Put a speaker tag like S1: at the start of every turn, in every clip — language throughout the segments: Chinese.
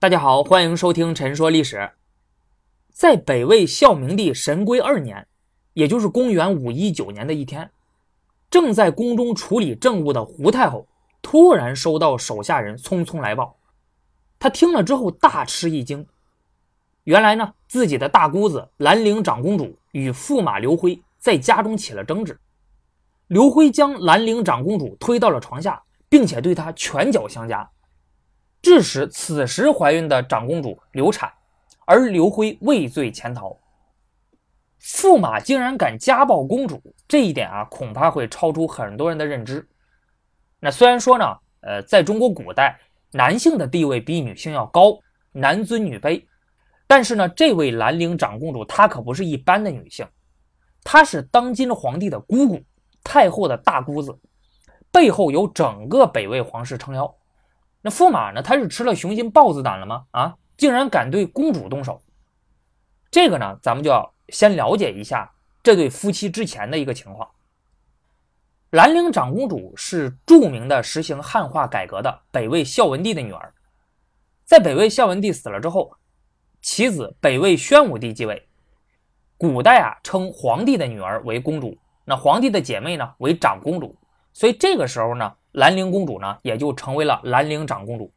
S1: 大家好，欢迎收听《陈说历史》。在北魏孝明帝神龟二年，也就是公元五一九年的一天，正在宫中处理政务的胡太后突然收到手下人匆匆来报，她听了之后大吃一惊。原来呢，自己的大姑子兰陵长公主与驸马刘辉在家中起了争执，刘辉将兰陵长公主推到了床下，并且对她拳脚相加。致使此时怀孕的长公主流产，而刘辉畏罪潜逃。驸马竟然敢家暴公主，这一点啊，恐怕会超出很多人的认知。那虽然说呢，呃，在中国古代，男性的地位比女性要高，男尊女卑，但是呢，这位兰陵长公主她可不是一般的女性，她是当今皇帝的姑姑，太后的大姑子，背后有整个北魏皇室撑腰。那驸马呢？他是吃了雄心豹子胆了吗？啊，竟然敢对公主动手！这个呢，咱们就要先了解一下这对夫妻之前的一个情况。兰陵长公主是著名的实行汉化改革的北魏孝文帝的女儿。在北魏孝文帝死了之后，其子北魏宣武帝继位。古代啊，称皇帝的女儿为公主，那皇帝的姐妹呢为长公主。所以这个时候呢。兰陵公主呢，也就成为了兰陵长公主。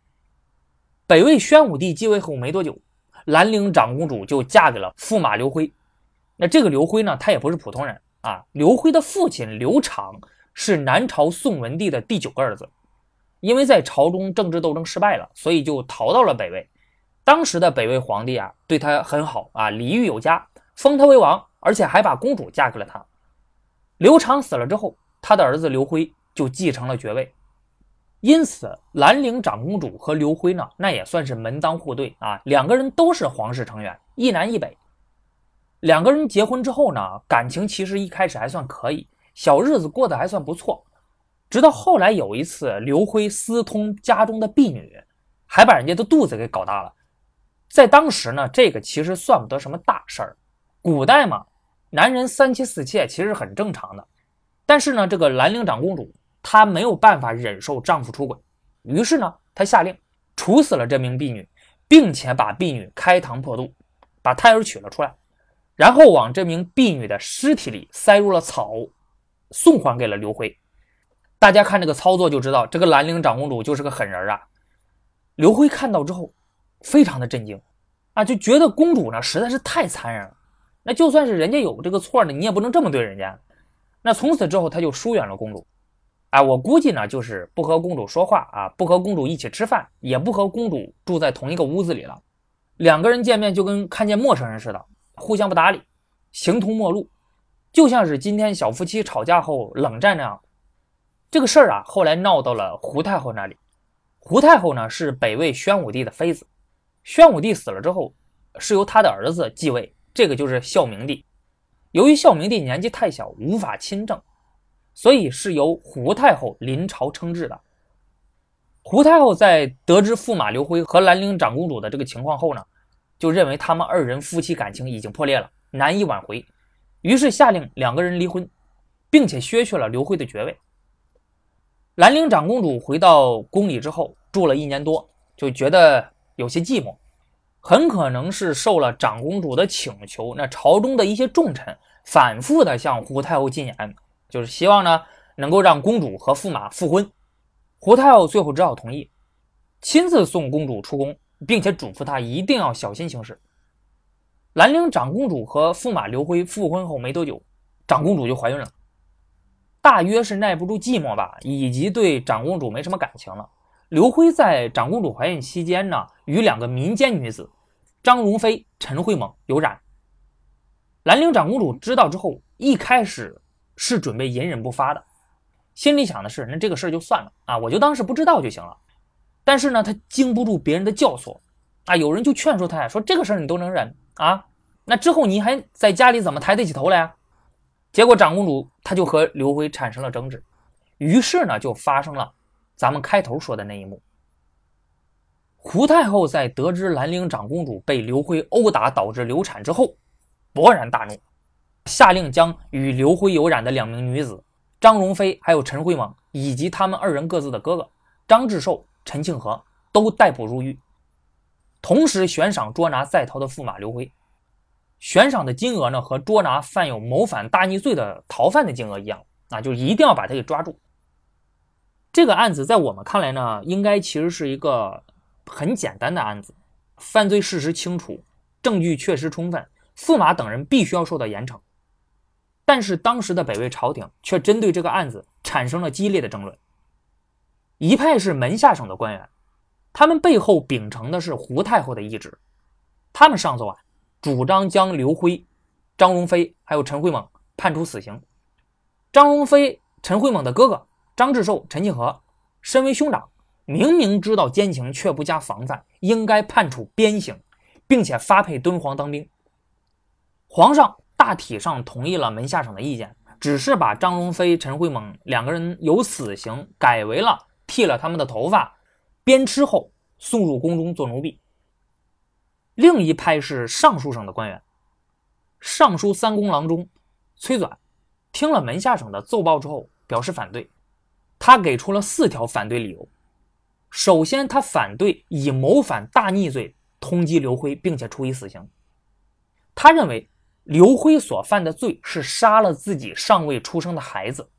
S1: 北魏宣武帝继位后没多久，兰陵长公主就嫁给了驸马刘辉。那这个刘辉呢，他也不是普通人啊。刘辉的父亲刘长是南朝宋文帝的第九个儿子，因为在朝中政治斗争失败了，所以就逃到了北魏。当时的北魏皇帝啊，对他很好啊，礼遇有加，封他为王，而且还把公主嫁给了他。刘长死了之后，他的儿子刘辉。就继承了爵位，因此兰陵长公主和刘辉呢，那也算是门当户对啊。两个人都是皇室成员，一南一北。两个人结婚之后呢，感情其实一开始还算可以，小日子过得还算不错。直到后来有一次，刘辉私通家中的婢女，还把人家的肚子给搞大了。在当时呢，这个其实算不得什么大事儿。古代嘛，男人三妻四妾其实很正常的。但是呢，这个兰陵长公主。她没有办法忍受丈夫出轨，于是呢，她下令处死了这名婢女，并且把婢女开膛破肚，把胎儿取了出来，然后往这名婢女的尸体里塞入了草，送还给了刘辉。大家看这个操作就知道，这个兰陵长公主就是个狠人啊！刘辉看到之后，非常的震惊啊，就觉得公主呢实在是太残忍了。那就算是人家有这个错呢，你也不能这么对人家。那从此之后，他就疏远了公主。哎，我估计呢，就是不和公主说话啊，不和公主一起吃饭，也不和公主住在同一个屋子里了。两个人见面就跟看见陌生人似的，互相不搭理，形同陌路，就像是今天小夫妻吵架后冷战那样。这个事儿啊，后来闹到了胡太后那里。胡太后呢，是北魏宣武帝的妃子。宣武帝死了之后，是由他的儿子继位，这个就是孝明帝。由于孝明帝年纪太小，无法亲政。所以是由胡太后临朝称制的。胡太后在得知驸马刘辉和兰陵长公主的这个情况后呢，就认为他们二人夫妻感情已经破裂了，难以挽回，于是下令两个人离婚，并且削去了刘辉的爵位。兰陵长公主回到宫里之后，住了一年多，就觉得有些寂寞，很可能是受了长公主的请求，那朝中的一些重臣反复的向胡太后进言。就是希望呢，能够让公主和驸马复婚。胡太后最后只好同意，亲自送公主出宫，并且嘱咐她一定要小心行事。兰陵长公主和驸马刘辉复婚后没多久，长公主就怀孕了。大约是耐不住寂寞吧，以及对长公主没什么感情了。刘辉在长公主怀孕期间呢，与两个民间女子张荣妃、陈惠猛有染。兰陵长公主知道之后，一开始。是准备隐忍不发的，心里想的是，那这个事儿就算了啊，我就当是不知道就行了。但是呢，他经不住别人的教唆啊，有人就劝说他呀，说这个事儿你都能忍啊，那之后你还在家里怎么抬得起头来啊？结果长公主她就和刘辉产生了争执，于是呢，就发生了咱们开头说的那一幕。胡太后在得知兰陵长公主被刘辉殴打导致流产之后，勃然大怒。下令将与刘辉有染的两名女子张荣飞还有陈惠猛，以及他们二人各自的哥哥张志寿、陈庆和都逮捕入狱。同时悬赏捉拿在逃的驸马刘辉。悬赏的金额呢，和捉拿犯有谋反大逆罪的逃犯的金额一样，啊，就一定要把他给抓住。这个案子在我们看来呢，应该其实是一个很简单的案子，犯罪事实清楚，证据确实充分，驸马等人必须要受到严惩。但是当时的北魏朝廷却针对这个案子产生了激烈的争论。一派是门下省的官员，他们背后秉承的是胡太后的意志，他们上奏啊。主张将刘辉、张荣飞还有陈惠猛判处死刑。张荣飞、陈惠猛的哥哥张志寿、陈庆和身为兄长，明明知道奸情却不加防范，应该判处鞭刑，并且发配敦煌当兵。皇上大体上同意了门下省的意见，只是把张荣飞、陈惠猛两个人由死刑改为了剃了他们的头发，鞭笞后送入宫中做奴婢。另一派是尚书省的官员，尚书三公郎中崔纂听了门下省的奏报之后，表示反对。他给出了四条反对理由。首先，他反对以谋反大逆罪通缉刘辉，并且处以死刑。他认为刘辉所犯的罪是杀了自己尚未出生的孩子，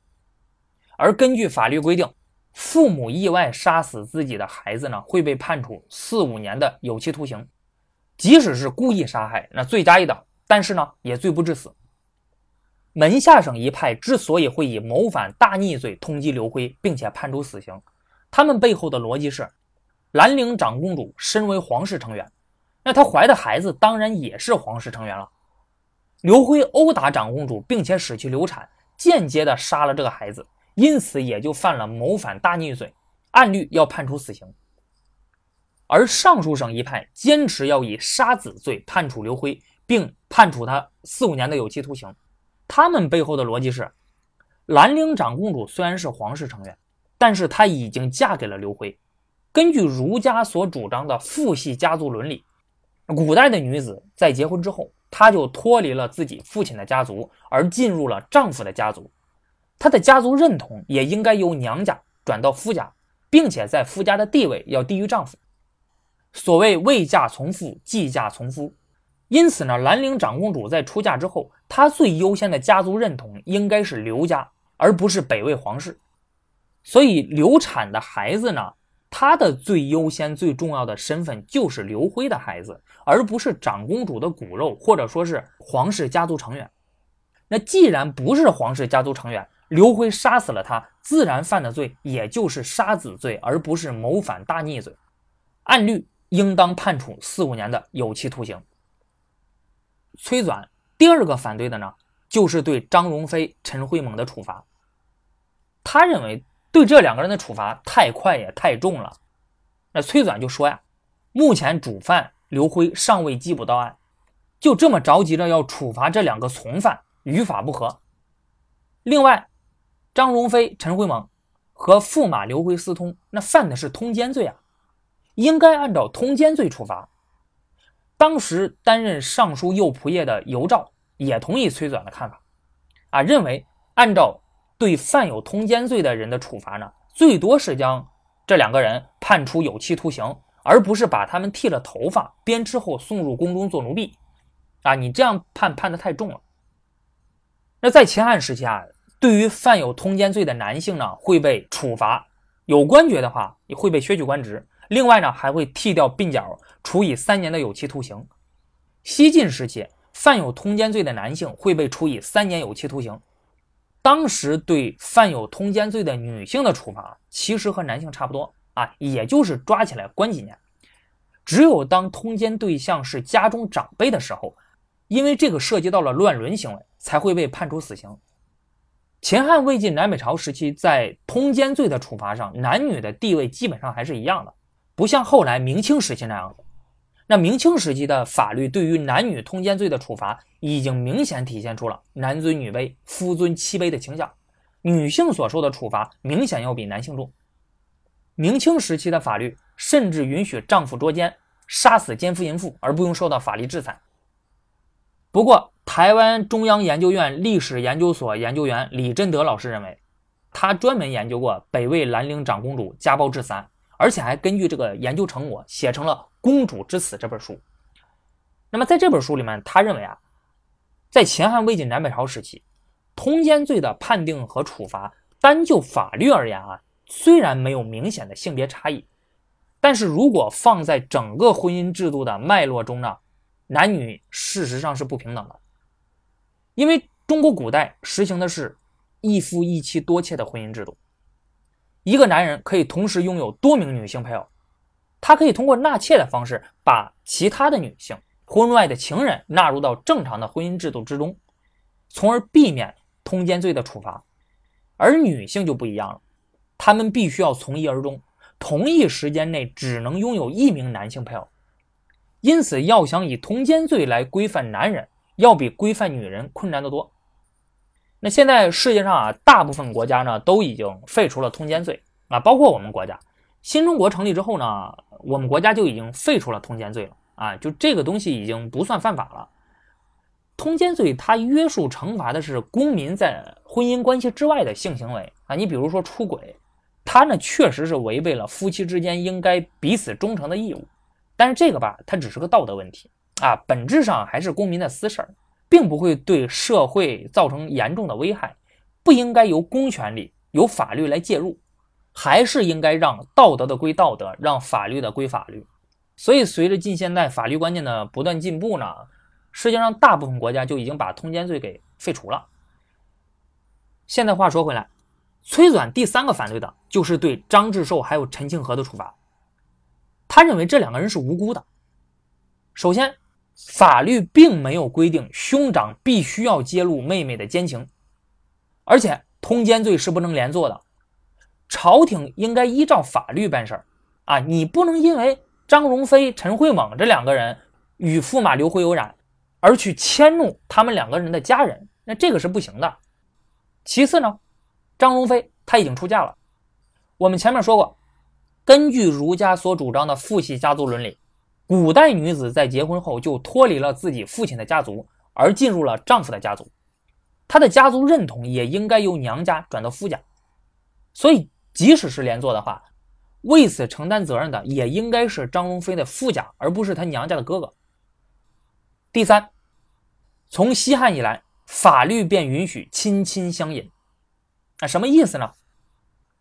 S1: 而根据法律规定，父母意外杀死自己的孩子呢，会被判处四五年的有期徒刑。即使是故意杀害，那罪加一等，但是呢，也罪不至死。门下省一派之所以会以谋反大逆罪通缉刘辉，并且判处死刑，他们背后的逻辑是：兰陵长公主身为皇室成员，那她怀的孩子当然也是皇室成员了。刘辉殴打长公主，并且使其流产，间接的杀了这个孩子，因此也就犯了谋反大逆罪，按律要判处死刑。而尚书省一派坚持要以杀子罪判处刘辉，并判处他四五年的有期徒刑。他们背后的逻辑是：兰陵长公主虽然是皇室成员，但是她已经嫁给了刘辉。根据儒家所主张的父系家族伦理，古代的女子在结婚之后，她就脱离了自己父亲的家族，而进入了丈夫的家族。她的家族认同也应该由娘家转到夫家，并且在夫家的地位要低于丈夫。所谓未嫁从父，既嫁从夫，因此呢，兰陵长公主在出嫁之后，她最优先的家族认同应该是刘家，而不是北魏皇室。所以流产的孩子呢，他的最优先、最重要的身份就是刘辉的孩子，而不是长公主的骨肉，或者说是皇室家族成员。那既然不是皇室家族成员，刘辉杀死了他，自然犯的罪也就是杀子罪，而不是谋反大逆罪。按律。应当判处四五年的有期徒刑。崔纂第二个反对的呢，就是对张荣飞、陈惠猛的处罚。他认为对这两个人的处罚太快也太重了。那崔纂就说呀，目前主犯刘辉尚未缉捕到案，就这么着急着要处罚这两个从犯，与法不合。另外，张荣飞、陈辉猛和驸马刘辉私通，那犯的是通奸罪啊。应该按照通奸罪处罚。当时担任尚书右仆射的尤兆也同意崔纂的看法，啊，认为按照对犯有通奸罪的人的处罚呢，最多是将这两个人判处有期徒刑，而不是把他们剃了头发鞭笞后送入宫中做奴婢。啊，你这样判判的太重了。那在秦汉时期啊，对于犯有通奸罪的男性呢，会被处罚，有官爵的话也会被削去官职。另外呢，还会剃掉鬓角，处以三年的有期徒刑。西晋时期，犯有通奸罪的男性会被处以三年有期徒刑。当时对犯有通奸罪的女性的处罚，其实和男性差不多啊，也就是抓起来关几年。只有当通奸对象是家中长辈的时候，因为这个涉及到了乱伦行为，才会被判处死刑。秦汉、魏晋南北朝时期，在通奸罪的处罚上，男女的地位基本上还是一样的。不像后来明清时期那样子，那明清时期的法律对于男女通奸罪的处罚，已经明显体现出了男尊女卑、夫尊妻卑的倾向，女性所受的处罚明显要比男性重。明清时期的法律甚至允许丈夫捉奸，杀死奸夫淫妇而不用受到法律制裁。不过，台湾中央研究院历史研究所研究员李振德老师认为，他专门研究过北魏兰陵长公主家暴致死案。而且还根据这个研究成果写成了《公主之死》这本书。那么在这本书里面，他认为啊，在秦汉魏晋南北朝时期，通奸罪的判定和处罚，单就法律而言啊，虽然没有明显的性别差异，但是如果放在整个婚姻制度的脉络中呢，男女事实上是不平等的，因为中国古代实行的是一夫一妻多妾的婚姻制度。一个男人可以同时拥有多名女性配偶，他可以通过纳妾的方式把其他的女性、婚外的情人纳入到正常的婚姻制度之中，从而避免通奸罪的处罚。而女性就不一样了，她们必须要从一而终，同一时间内只能拥有一名男性配偶。因此，要想以通奸罪来规范男人，要比规范女人困难得多。那现在世界上啊，大部分国家呢都已经废除了通奸罪啊，包括我们国家。新中国成立之后呢，我们国家就已经废除了通奸罪了啊，就这个东西已经不算犯法了。通奸罪它约束惩罚的是公民在婚姻关系之外的性行为啊，你比如说出轨，它呢确实是违背了夫妻之间应该彼此忠诚的义务，但是这个吧，它只是个道德问题啊，本质上还是公民的私事儿。并不会对社会造成严重的危害，不应该由公权力、由法律来介入，还是应该让道德的归道德，让法律的归法律。所以，随着近现代法律观念的不断进步呢，世界上大部分国家就已经把通奸罪给废除了。现在话说回来，崔纂第三个反对的就是对张志寿还有陈庆和的处罚。他认为这两个人是无辜的。首先，法律并没有规定兄长必须要揭露妹妹的奸情，而且通奸罪是不能连坐的。朝廷应该依照法律办事儿啊！你不能因为张荣飞、陈慧猛这两个人与驸马刘辉有染，而去迁怒他们两个人的家人，那这个是不行的。其次呢，张荣飞他已经出嫁了。我们前面说过，根据儒家所主张的父系家族伦理。古代女子在结婚后就脱离了自己父亲的家族，而进入了丈夫的家族，她的家族认同也应该由娘家转到夫家。所以，即使是连坐的话，为此承担责任的也应该是张龙飞的夫家，而不是他娘家的哥哥。第三，从西汉以来，法律便允许亲亲相隐。那什么意思呢？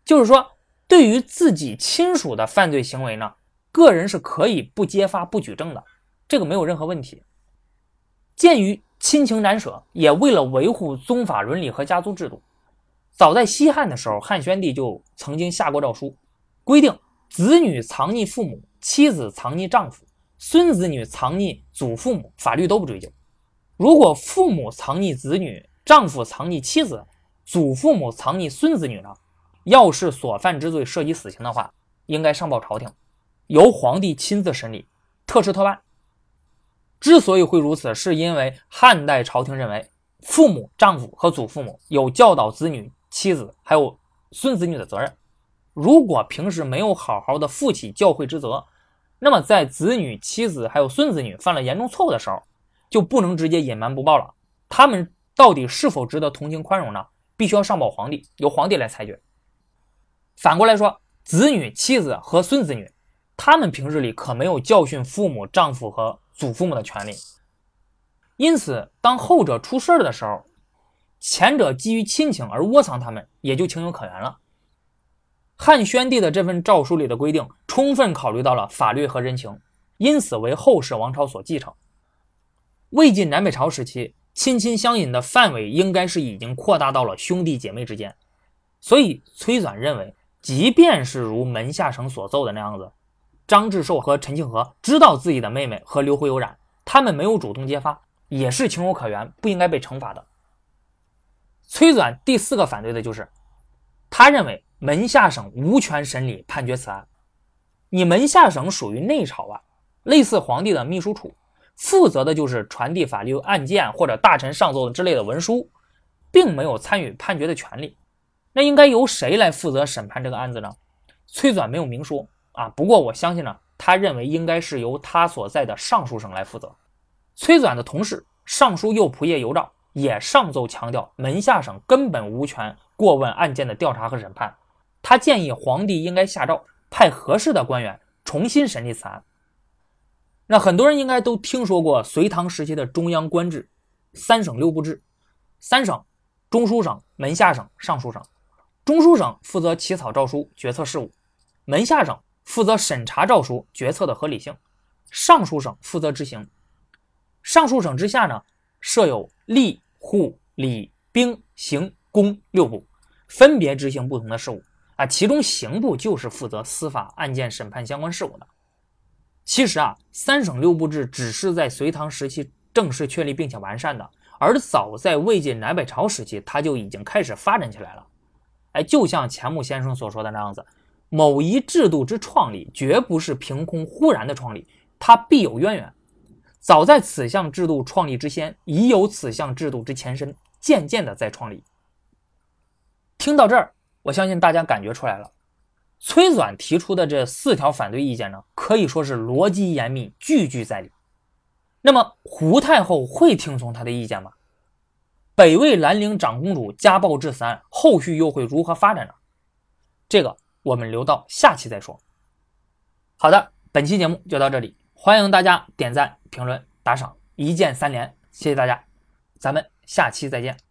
S1: 就是说，对于自己亲属的犯罪行为呢？个人是可以不揭发、不举证的，这个没有任何问题。鉴于亲情难舍，也为了维护宗法伦理和家族制度，早在西汉的时候，汉宣帝就曾经下过诏书，规定子女藏匿父母、妻子藏匿丈夫、孙子女藏匿祖父母，法律都不追究。如果父母藏匿子女、丈夫藏匿妻子、祖父母藏匿孙子女呢？要是所犯之罪涉及死刑的话，应该上报朝廷。由皇帝亲自审理，特事特办。之所以会如此，是因为汉代朝廷认为，父母、丈夫和祖父母有教导子女、妻子还有孙子女的责任。如果平时没有好好的负起教诲之责，那么在子女、妻子还有孙子女犯了严重错误的时候，就不能直接隐瞒不报了。他们到底是否值得同情宽容呢？必须要上报皇帝，由皇帝来裁决。反过来说，子女、妻子和孙子女。他们平日里可没有教训父母、丈夫和祖父母的权利，因此，当后者出事儿的时候，前者基于亲情而窝藏他们，也就情有可原了。汉宣帝的这份诏书里的规定，充分考虑到了法律和人情，因此为后世王朝所继承。魏晋南北朝时期，亲亲相隐的范围应该是已经扩大到了兄弟姐妹之间，所以崔纂认为，即便是如门下省所奏的那样子。张志寿和陈庆和知道自己的妹妹和刘辉有染，他们没有主动揭发，也是情有可原，不应该被惩罚的。崔纂第四个反对的就是，他认为门下省无权审理判决此案。你门下省属于内朝啊，类似皇帝的秘书处，负责的就是传递法律案件或者大臣上奏之类的文书，并没有参与判决的权利。那应该由谁来负责审判这个案子呢？崔纂没有明说。啊，不过我相信呢，他认为应该是由他所在的尚书省来负责。崔纂的同事尚书右仆射尤兆也上奏强调，门下省根本无权过问案件的调查和审判。他建议皇帝应该下诏派合适的官员重新审理此案。那很多人应该都听说过隋唐时期的中央官制——三省六部制。三省：中书省、门下省、尚书省。中书省负责起草诏书、决策事务；门下省负责审查诏书、决策的合理性；尚书省负责执行。尚书省之下呢，设有吏、户、礼、兵、刑、工六部，分别执行不同的事务。啊，其中刑部就是负责司法案件审判相关事务的。其实啊，三省六部制只是在隋唐时期正式确立并且完善的。而早在魏晋南北朝时期，它就已经开始发展起来了。哎，就像钱穆先生所说的那样子，某一制度之创立，绝不是凭空忽然的创立，它必有渊源。早在此项制度创立之先，已有此项制度之前身，渐渐的在创立。听到这儿，我相信大家感觉出来了，崔纂提出的这四条反对意见呢，可以说是逻辑严密，句句在理。那么胡太后会听从他的意见吗？北魏兰陵长公主家暴致死案后续又会如何发展呢？这个我们留到下期再说。好的，本期节目就到这里，欢迎大家点赞、评论、打赏，一键三连，谢谢大家，咱们下期再见。